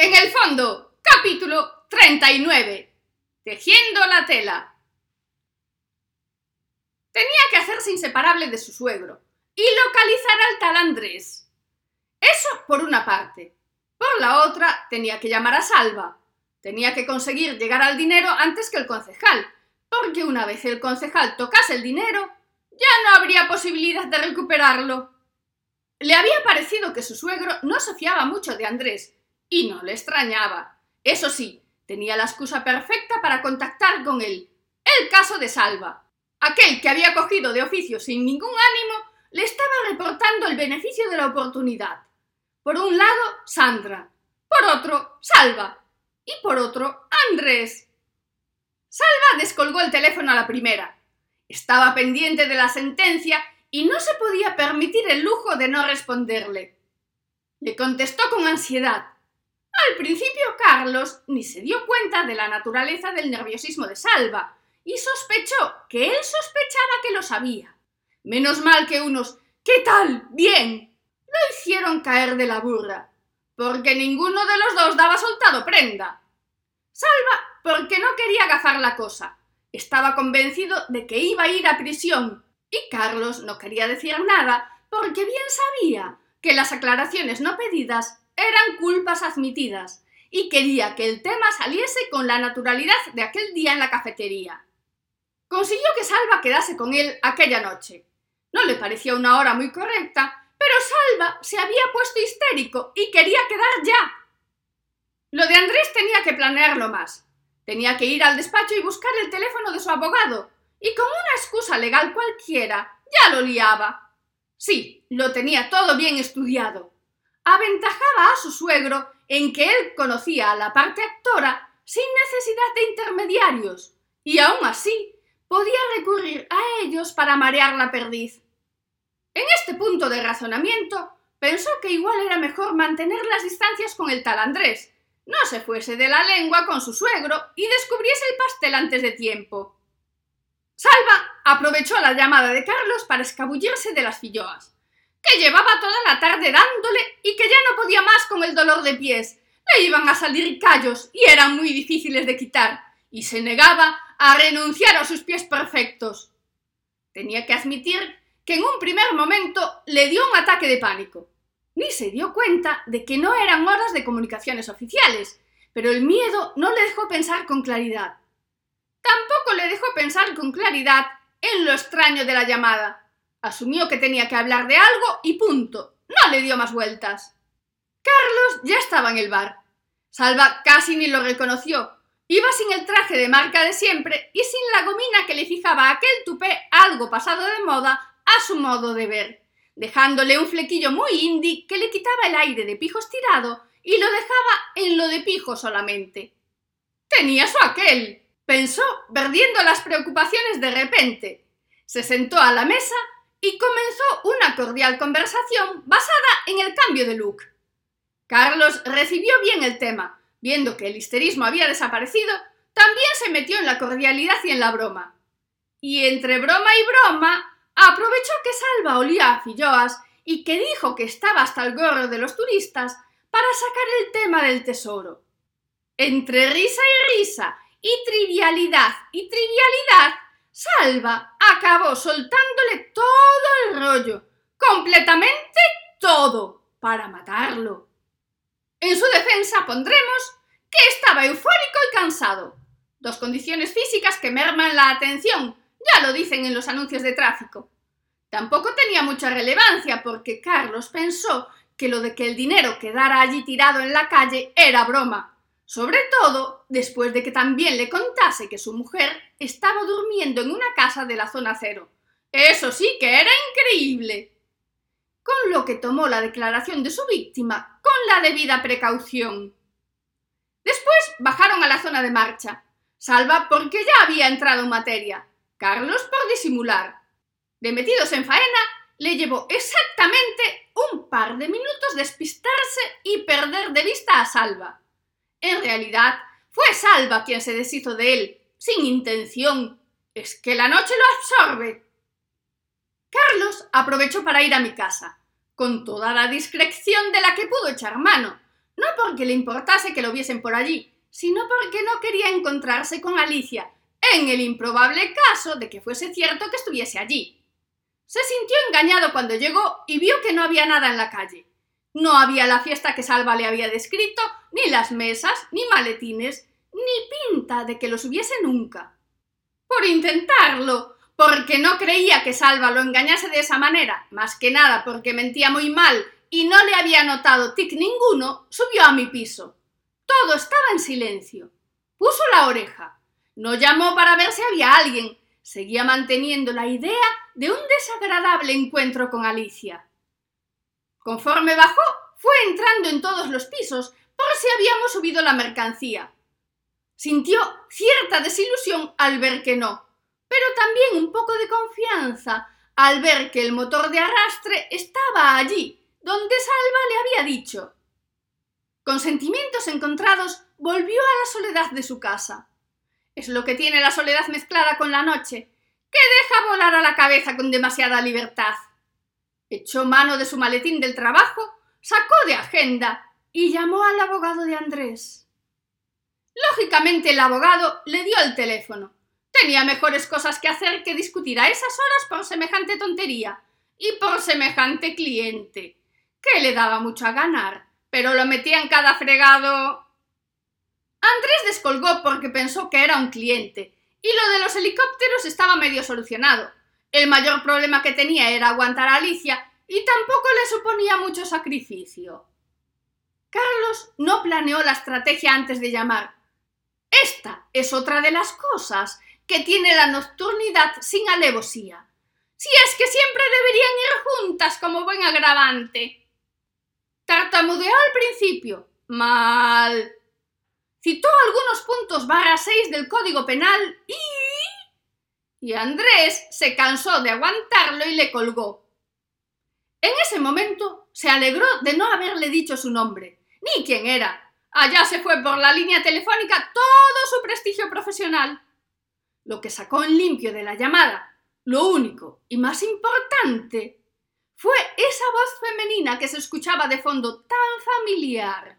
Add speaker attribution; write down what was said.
Speaker 1: En el fondo, capítulo 39. Tejiendo la tela. Tenía que hacerse inseparable de su suegro y localizar al tal Andrés. Eso por una parte. Por la otra, tenía que llamar a Salva. Tenía que conseguir llegar al dinero antes que el concejal, porque una vez el concejal tocase el dinero, ya no habría posibilidad de recuperarlo. Le había parecido que su suegro no se fiaba mucho de Andrés, y no le extrañaba. Eso sí, tenía la excusa perfecta para contactar con él. El caso de Salva. Aquel que había cogido de oficio sin ningún ánimo le estaba reportando el beneficio de la oportunidad. Por un lado, Sandra. Por otro, Salva. Y por otro, Andrés. Salva descolgó el teléfono a la primera. Estaba pendiente de la sentencia y no se podía permitir el lujo de no responderle. Le contestó con ansiedad. Al principio Carlos ni se dio cuenta de la naturaleza del nerviosismo de Salva y sospechó que él sospechaba que lo sabía. Menos mal que unos ¿Qué tal? Bien. lo hicieron caer de la burra, porque ninguno de los dos daba soltado prenda. Salva porque no quería agafar la cosa. Estaba convencido de que iba a ir a prisión y Carlos no quería decir nada porque bien sabía que las aclaraciones no pedidas eran culpas admitidas y quería que el tema saliese con la naturalidad de aquel día en la cafetería. Consiguió que Salva quedase con él aquella noche. No le parecía una hora muy correcta, pero Salva se había puesto histérico y quería quedar ya. Lo de Andrés tenía que planearlo más. Tenía que ir al despacho y buscar el teléfono de su abogado, y con una excusa legal cualquiera ya lo liaba. Sí, lo tenía todo bien estudiado aventajaba a su suegro en que él conocía a la parte actora sin necesidad de intermediarios, y aún así podía recurrir a ellos para marear la perdiz. En este punto de razonamiento, pensó que igual era mejor mantener las distancias con el tal Andrés, no se fuese de la lengua con su suegro y descubriese el pastel antes de tiempo. Salva aprovechó la llamada de Carlos para escabullirse de las filloas que llevaba toda la tarde dándole y que ya no podía más con el dolor de pies. Le iban a salir callos y eran muy difíciles de quitar, y se negaba a renunciar a sus pies perfectos. Tenía que admitir que en un primer momento le dio un ataque de pánico. Ni se dio cuenta de que no eran horas de comunicaciones oficiales, pero el miedo no le dejó pensar con claridad. Tampoco le dejó pensar con claridad en lo extraño de la llamada. Asumió que tenía que hablar de algo y punto. No le dio más vueltas. Carlos ya estaba en el bar. Salva casi ni lo reconoció. Iba sin el traje de marca de siempre y sin la gomina que le fijaba aquel tupé algo pasado de moda a su modo de ver, dejándole un flequillo muy indie que le quitaba el aire de pijo estirado y lo dejaba en lo de pijo solamente. Tenía su aquel, pensó, perdiendo las preocupaciones de repente. Se sentó a la mesa y comenzó una cordial conversación basada en el cambio de look. Carlos recibió bien el tema, viendo que el histerismo había desaparecido, también se metió en la cordialidad y en la broma. Y entre broma y broma, aprovechó que Salva olía a filloas y que dijo que estaba hasta el gorro de los turistas para sacar el tema del tesoro. Entre risa y risa, y trivialidad y trivialidad, Salva acabó soltándole todo el rollo, completamente todo, para matarlo. En su defensa pondremos que estaba eufórico y cansado, dos condiciones físicas que merman la atención, ya lo dicen en los anuncios de tráfico. Tampoco tenía mucha relevancia porque Carlos pensó que lo de que el dinero quedara allí tirado en la calle era broma, sobre todo después de que también le contase que su mujer estaba durmiendo en una casa de la zona cero. Eso sí que era increíble. Con lo que tomó la declaración de su víctima con la debida precaución. Después bajaron a la zona de marcha. Salva porque ya había entrado en materia. Carlos por disimular. De metidos en faena, le llevó exactamente un par de minutos despistarse y perder de vista a Salva. En realidad, fue Salva quien se deshizo de él, sin intención. Es que la noche lo absorbe. Carlos aprovechó para ir a mi casa, con toda la discreción de la que pudo echar mano, no porque le importase que lo viesen por allí, sino porque no quería encontrarse con Alicia, en el improbable caso de que fuese cierto que estuviese allí. Se sintió engañado cuando llegó y vio que no había nada en la calle. No había la fiesta que Salva le había descrito, ni las mesas, ni maletines, ni pinta de que los hubiese nunca. Por intentarlo, porque no creía que Salva lo engañase de esa manera, más que nada porque mentía muy mal y no le había notado tic ninguno, subió a mi piso. Todo estaba en silencio. Puso la oreja. No llamó para ver si había alguien. Seguía manteniendo la idea de un desagradable encuentro con Alicia. Conforme bajó, fue entrando en todos los pisos por si habíamos subido la mercancía. Sintió cierta desilusión al ver que no, pero también un poco de confianza al ver que el motor de arrastre estaba allí, donde Salva le había dicho. Con sentimientos encontrados, volvió a la soledad de su casa. Es lo que tiene la soledad mezclada con la noche, que deja volar a la cabeza con demasiada libertad. Echó mano de su maletín del trabajo, sacó de agenda y llamó al abogado de Andrés. Lógicamente el abogado le dio el teléfono. Tenía mejores cosas que hacer que discutir a esas horas por semejante tontería y por semejante cliente, que le daba mucho a ganar, pero lo metía en cada fregado. Andrés descolgó porque pensó que era un cliente, y lo de los helicópteros estaba medio solucionado. El mayor problema que tenía era aguantar a Alicia y tampoco le suponía mucho sacrificio. Carlos no planeó la estrategia antes de llamar. Esta es otra de las cosas que tiene la nocturnidad sin alevosía. Si es que siempre deberían ir juntas como buen agravante. Tartamudeó al principio. Mal. Citó algunos puntos barra seis del Código Penal y... Y Andrés se cansó de aguantarlo y le colgó. En ese momento se alegró de no haberle dicho su nombre, ni quién era, Allá se fue por la línea telefónica todo su prestigio profesional. Lo que sacó en limpio de la llamada, lo único y más importante, fue esa voz femenina que se escuchaba de fondo tan familiar.